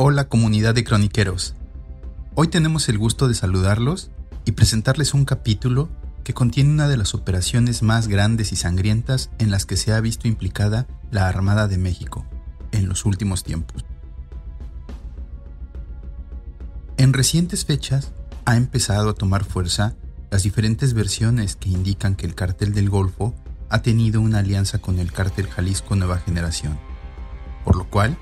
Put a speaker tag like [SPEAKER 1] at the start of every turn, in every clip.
[SPEAKER 1] Hola comunidad de croniqueros. Hoy tenemos el gusto de saludarlos y presentarles un capítulo que contiene una de las operaciones más grandes y sangrientas en las que se ha visto implicada la Armada de México en los últimos tiempos. En recientes fechas ha empezado a tomar fuerza las diferentes versiones que indican que el cártel del Golfo ha tenido una alianza con el cártel Jalisco Nueva Generación, por lo cual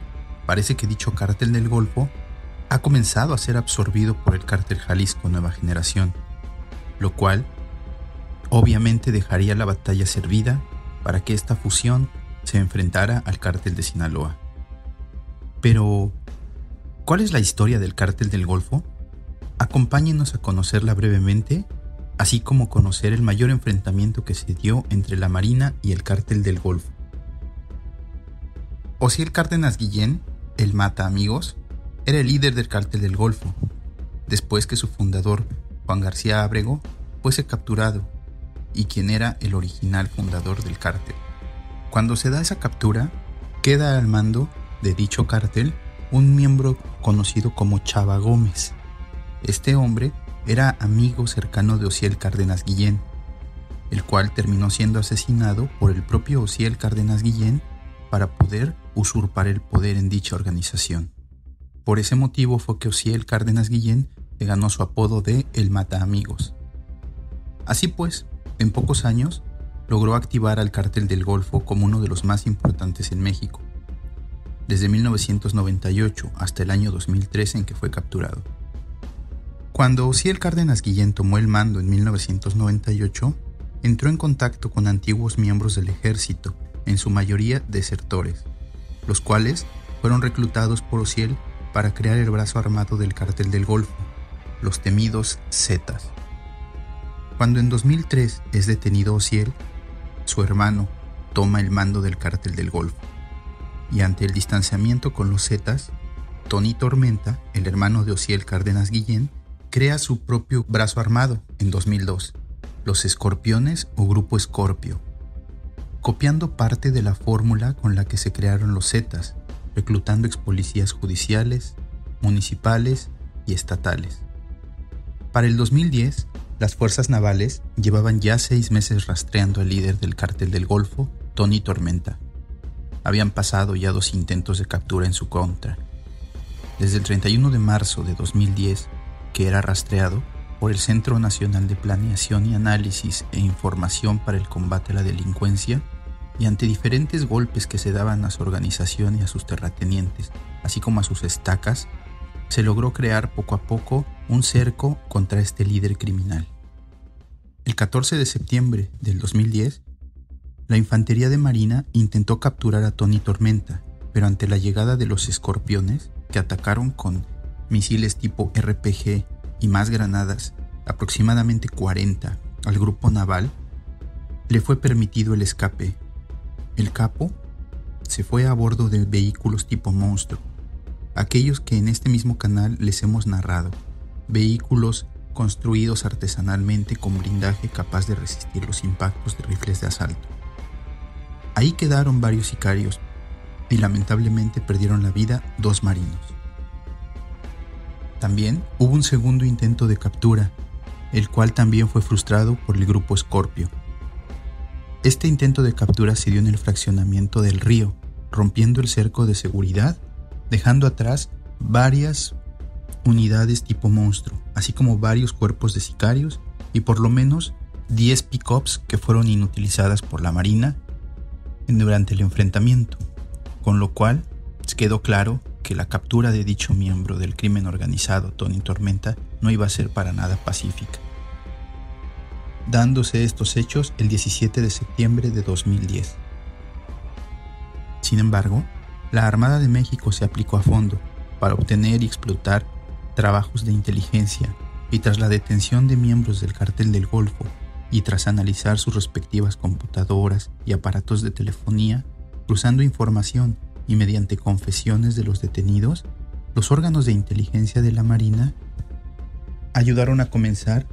[SPEAKER 1] parece que dicho cártel del Golfo ha comenzado a ser absorbido por el cártel Jalisco Nueva Generación, lo cual obviamente dejaría la batalla servida para que esta fusión se enfrentara al cártel de Sinaloa. Pero, ¿cuál es la historia del cártel del Golfo? Acompáñenos a conocerla brevemente, así como conocer el mayor enfrentamiento que se dio entre la Marina y el cártel del Golfo. Osiel Cárdenas Guillén el Mata Amigos, era el líder del cártel del Golfo, después que su fundador, Juan García Abrego, fuese capturado y quien era el original fundador del cártel. Cuando se da esa captura, queda al mando de dicho cártel un miembro conocido como Chava Gómez. Este hombre era amigo cercano de Ociel Cárdenas Guillén, el cual terminó siendo asesinado por el propio Ociel Cárdenas Guillén para poder usurpar el poder en dicha organización. Por ese motivo fue que Ociel Cárdenas Guillén se ganó su apodo de El Mata Amigos. Así pues, en pocos años, logró activar al cártel del Golfo como uno de los más importantes en México, desde 1998 hasta el año 2003 en que fue capturado. Cuando Ociel Cárdenas Guillén tomó el mando en 1998, entró en contacto con antiguos miembros del ejército, en su mayoría desertores, los cuales fueron reclutados por Ociel para crear el brazo armado del cártel del Golfo, los temidos Zetas. Cuando en 2003 es detenido Ociel, su hermano toma el mando del cártel del Golfo, y ante el distanciamiento con los Zetas, Tony Tormenta, el hermano de Ociel Cárdenas Guillén, crea su propio brazo armado en 2002, los Escorpiones o Grupo Escorpio, copiando parte de la fórmula con la que se crearon los Zetas, reclutando ex policías judiciales, municipales y estatales. Para el 2010, las fuerzas navales llevaban ya seis meses rastreando al líder del cártel del Golfo, Tony Tormenta. Habían pasado ya dos intentos de captura en su contra. Desde el 31 de marzo de 2010, que era rastreado por el Centro Nacional de Planeación y Análisis e Información para el Combate a la Delincuencia, y ante diferentes golpes que se daban a su organización y a sus terratenientes, así como a sus estacas, se logró crear poco a poco un cerco contra este líder criminal. El 14 de septiembre del 2010, la Infantería de Marina intentó capturar a Tony Tormenta, pero ante la llegada de los escorpiones, que atacaron con misiles tipo RPG y más granadas, aproximadamente 40, al grupo naval, le fue permitido el escape el capo se fue a bordo de vehículos tipo monstruo, aquellos que en este mismo canal les hemos narrado, vehículos construidos artesanalmente con blindaje capaz de resistir los impactos de rifles de asalto. Ahí quedaron varios sicarios y lamentablemente perdieron la vida dos marinos. También hubo un segundo intento de captura, el cual también fue frustrado por el grupo Scorpio, este intento de captura se dio en el fraccionamiento del río, rompiendo el cerco de seguridad, dejando atrás varias unidades tipo monstruo, así como varios cuerpos de sicarios y por lo menos 10 pickups que fueron inutilizadas por la Marina durante el enfrentamiento, con lo cual quedó claro que la captura de dicho miembro del crimen organizado, Tony Tormenta, no iba a ser para nada pacífica dándose estos hechos el 17 de septiembre de 2010. Sin embargo, la Armada de México se aplicó a fondo para obtener y explotar trabajos de inteligencia y tras la detención de miembros del cartel del Golfo y tras analizar sus respectivas computadoras y aparatos de telefonía, cruzando información y mediante confesiones de los detenidos, los órganos de inteligencia de la Marina ayudaron a comenzar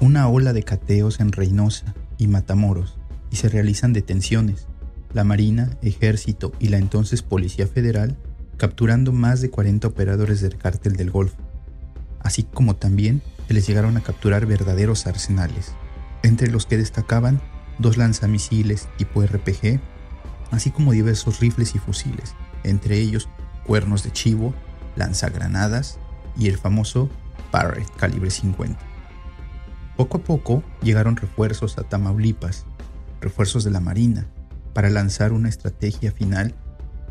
[SPEAKER 1] una ola de cateos en Reynosa y Matamoros y se realizan detenciones. La Marina, Ejército y la entonces Policía Federal capturando más de 40 operadores del cártel del Golfo, así como también se les llegaron a capturar verdaderos arsenales, entre los que destacaban dos lanzamisiles tipo RPG, así como diversos rifles y fusiles, entre ellos cuernos de chivo, lanzagranadas y el famoso Barrett calibre 50. Poco a poco llegaron refuerzos a Tamaulipas, refuerzos de la Marina, para lanzar una estrategia final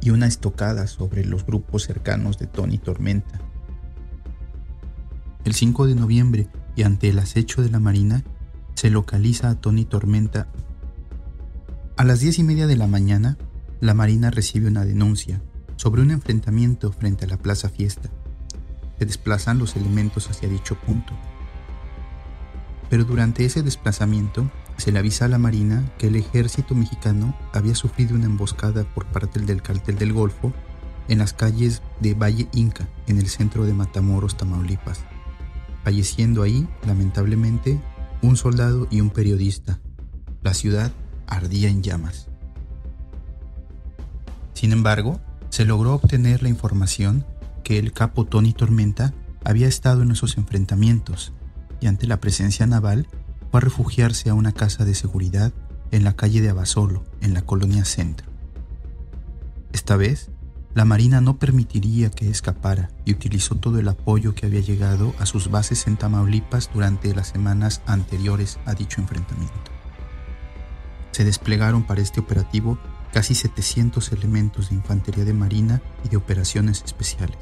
[SPEAKER 1] y una estocada sobre los grupos cercanos de Tony Tormenta. El 5 de noviembre, y ante el acecho de la Marina, se localiza a Tony Tormenta. A las diez y media de la mañana, la Marina recibe una denuncia sobre un enfrentamiento frente a la Plaza Fiesta. Se desplazan los elementos hacia dicho punto. Pero durante ese desplazamiento se le avisa a la Marina que el ejército mexicano había sufrido una emboscada por parte del cartel del Golfo en las calles de Valle Inca, en el centro de Matamoros, Tamaulipas, falleciendo ahí, lamentablemente, un soldado y un periodista. La ciudad ardía en llamas. Sin embargo, se logró obtener la información que el capo Tony Tormenta había estado en esos enfrentamientos y ante la presencia naval fue a refugiarse a una casa de seguridad en la calle de Abasolo, en la colonia Centro. Esta vez, la Marina no permitiría que escapara y utilizó todo el apoyo que había llegado a sus bases en Tamaulipas durante las semanas anteriores a dicho enfrentamiento. Se desplegaron para este operativo casi 700 elementos de infantería de marina y de operaciones especiales.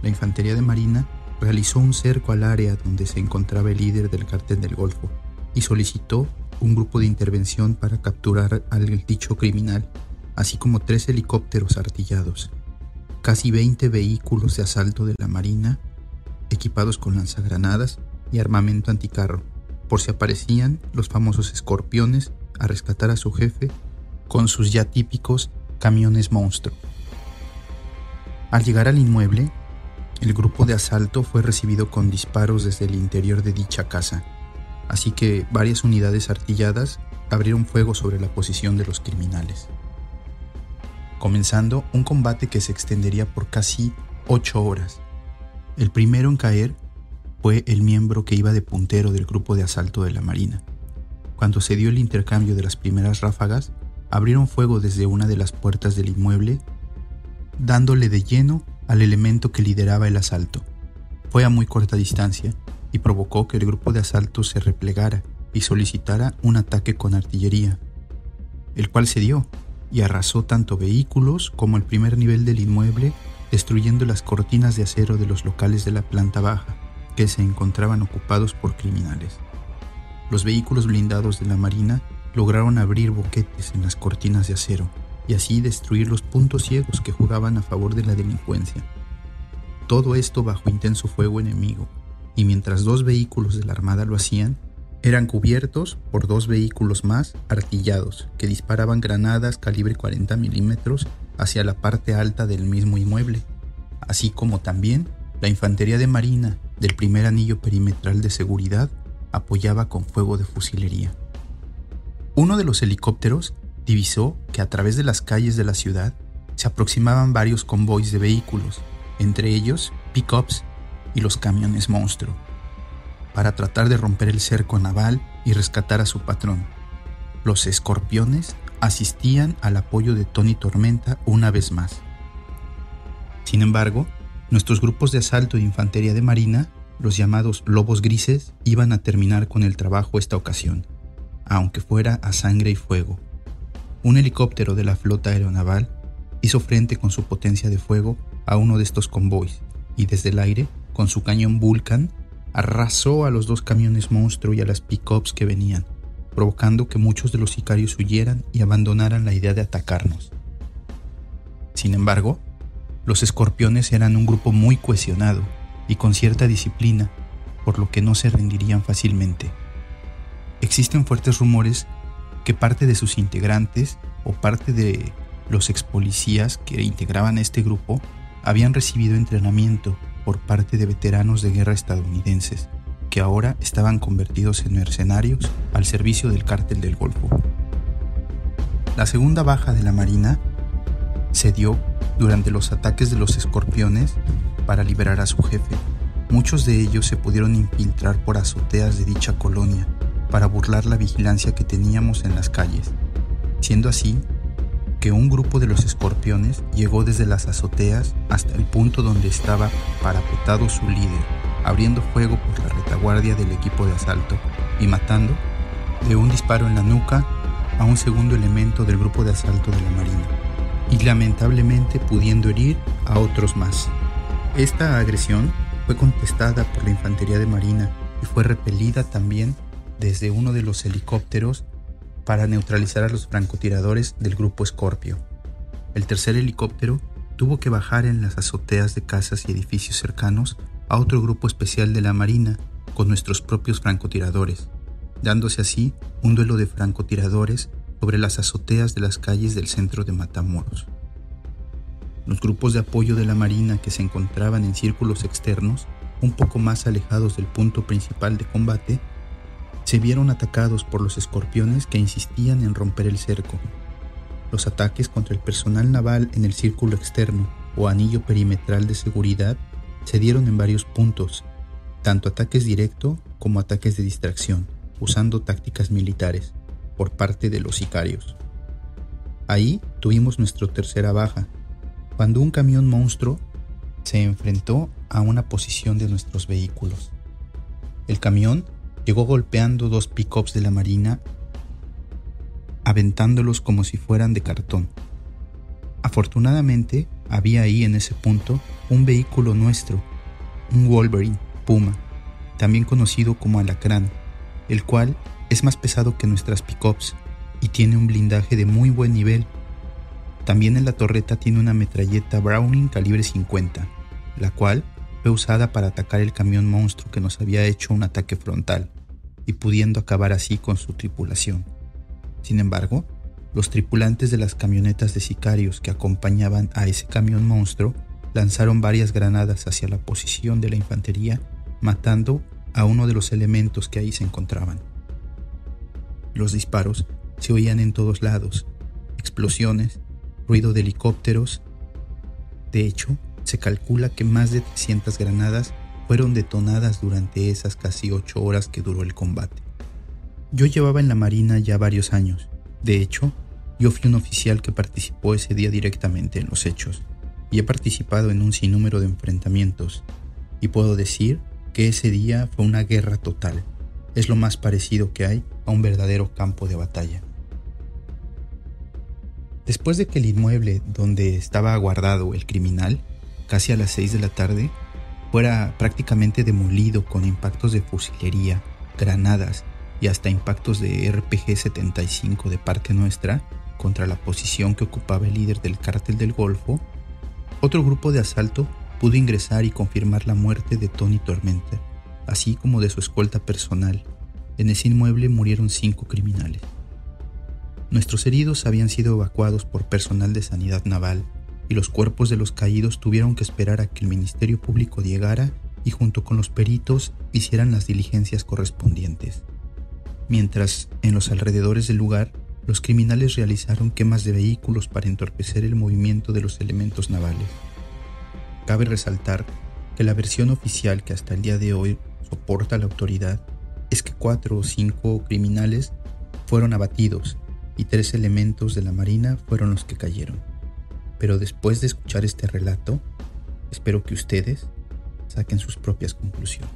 [SPEAKER 1] La infantería de marina realizó un cerco al área donde se encontraba el líder del cartel del Golfo y solicitó un grupo de intervención para capturar al dicho criminal, así como tres helicópteros artillados, casi 20 vehículos de asalto de la Marina, equipados con lanzagranadas y armamento anticarro, por si aparecían los famosos escorpiones a rescatar a su jefe con sus ya típicos camiones monstruo. Al llegar al inmueble, el grupo de asalto fue recibido con disparos desde el interior de dicha casa, así que varias unidades artilladas abrieron fuego sobre la posición de los criminales, comenzando un combate que se extendería por casi ocho horas. El primero en caer fue el miembro que iba de puntero del grupo de asalto de la Marina. Cuando se dio el intercambio de las primeras ráfagas, abrieron fuego desde una de las puertas del inmueble, dándole de lleno al elemento que lideraba el asalto. Fue a muy corta distancia y provocó que el grupo de asalto se replegara y solicitara un ataque con artillería, el cual se dio y arrasó tanto vehículos como el primer nivel del inmueble, destruyendo las cortinas de acero de los locales de la planta baja, que se encontraban ocupados por criminales. Los vehículos blindados de la Marina lograron abrir boquetes en las cortinas de acero y así destruir los puntos ciegos que jugaban a favor de la delincuencia. Todo esto bajo intenso fuego enemigo, y mientras dos vehículos de la Armada lo hacían, eran cubiertos por dos vehículos más artillados que disparaban granadas calibre 40 milímetros hacia la parte alta del mismo inmueble, así como también la infantería de marina del primer anillo perimetral de seguridad apoyaba con fuego de fusilería. Uno de los helicópteros divisó que a través de las calles de la ciudad se aproximaban varios convoys de vehículos, entre ellos pickups y los camiones monstruo, para tratar de romper el cerco naval y rescatar a su patrón. Los escorpiones asistían al apoyo de Tony Tormenta una vez más. Sin embargo, nuestros grupos de asalto de infantería de marina, los llamados lobos grises, iban a terminar con el trabajo esta ocasión aunque fuera a sangre y fuego. Un helicóptero de la flota aeronaval hizo frente con su potencia de fuego a uno de estos convoys y desde el aire, con su cañón Vulcan, arrasó a los dos camiones monstruo y a las pickups que venían, provocando que muchos de los sicarios huyeran y abandonaran la idea de atacarnos. Sin embargo, los escorpiones eran un grupo muy cohesionado y con cierta disciplina, por lo que no se rendirían fácilmente. Existen fuertes rumores que parte de sus integrantes o parte de los ex policías que integraban este grupo habían recibido entrenamiento por parte de veteranos de guerra estadounidenses, que ahora estaban convertidos en mercenarios al servicio del cártel del Golfo. La segunda baja de la Marina se dio durante los ataques de los escorpiones para liberar a su jefe. Muchos de ellos se pudieron infiltrar por azoteas de dicha colonia para burlar la vigilancia que teníamos en las calles, siendo así que un grupo de los escorpiones llegó desde las azoteas hasta el punto donde estaba parapetado su líder, abriendo fuego por la retaguardia del equipo de asalto y matando de un disparo en la nuca a un segundo elemento del grupo de asalto de la Marina, y lamentablemente pudiendo herir a otros más. Esta agresión fue contestada por la Infantería de Marina y fue repelida también desde uno de los helicópteros para neutralizar a los francotiradores del grupo Scorpio. El tercer helicóptero tuvo que bajar en las azoteas de casas y edificios cercanos a otro grupo especial de la Marina con nuestros propios francotiradores, dándose así un duelo de francotiradores sobre las azoteas de las calles del centro de Matamoros. Los grupos de apoyo de la Marina que se encontraban en círculos externos, un poco más alejados del punto principal de combate, se vieron atacados por los escorpiones que insistían en romper el cerco. Los ataques contra el personal naval en el círculo externo o anillo perimetral de seguridad se dieron en varios puntos, tanto ataques directo como ataques de distracción, usando tácticas militares por parte de los sicarios. Ahí tuvimos nuestra tercera baja, cuando un camión monstruo se enfrentó a una posición de nuestros vehículos. El camión llegó golpeando dos pickups de la Marina, aventándolos como si fueran de cartón. Afortunadamente, había ahí en ese punto un vehículo nuestro, un Wolverine Puma, también conocido como Alacrán, el cual es más pesado que nuestras pickups y tiene un blindaje de muy buen nivel. También en la torreta tiene una metralleta Browning calibre 50, la cual fue usada para atacar el camión monstruo que nos había hecho un ataque frontal y pudiendo acabar así con su tripulación. Sin embargo, los tripulantes de las camionetas de sicarios que acompañaban a ese camión monstruo lanzaron varias granadas hacia la posición de la infantería, matando a uno de los elementos que ahí se encontraban. Los disparos se oían en todos lados, explosiones, ruido de helicópteros. De hecho, se calcula que más de 300 granadas fueron detonadas durante esas casi ocho horas que duró el combate. Yo llevaba en la Marina ya varios años. De hecho, yo fui un oficial que participó ese día directamente en los hechos y he participado en un sinnúmero de enfrentamientos. Y puedo decir que ese día fue una guerra total. Es lo más parecido que hay a un verdadero campo de batalla. Después de que el inmueble donde estaba guardado el criminal casi a las 6 de la tarde, fuera prácticamente demolido con impactos de fusilería, granadas y hasta impactos de RPG-75 de parte nuestra contra la posición que ocupaba el líder del cártel del Golfo, otro grupo de asalto pudo ingresar y confirmar la muerte de Tony Tormenta, así como de su escolta personal. En ese inmueble murieron cinco criminales. Nuestros heridos habían sido evacuados por personal de sanidad naval y los cuerpos de los caídos tuvieron que esperar a que el Ministerio Público llegara y junto con los peritos hicieran las diligencias correspondientes. Mientras, en los alrededores del lugar, los criminales realizaron quemas de vehículos para entorpecer el movimiento de los elementos navales. Cabe resaltar que la versión oficial que hasta el día de hoy soporta la autoridad es que cuatro o cinco criminales fueron abatidos y tres elementos de la Marina fueron los que cayeron. Pero después de escuchar este relato, espero que ustedes saquen sus propias conclusiones.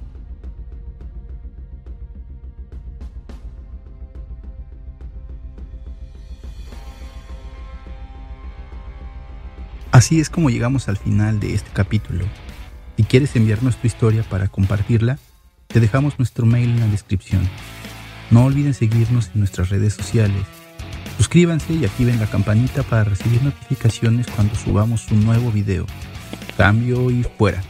[SPEAKER 1] Así es como llegamos al final de este capítulo. Si quieres enviarnos tu historia para compartirla, te dejamos nuestro mail en la descripción. No olviden seguirnos en nuestras redes sociales Suscríbanse y activen la campanita para recibir notificaciones cuando subamos un nuevo video. Cambio y fuera.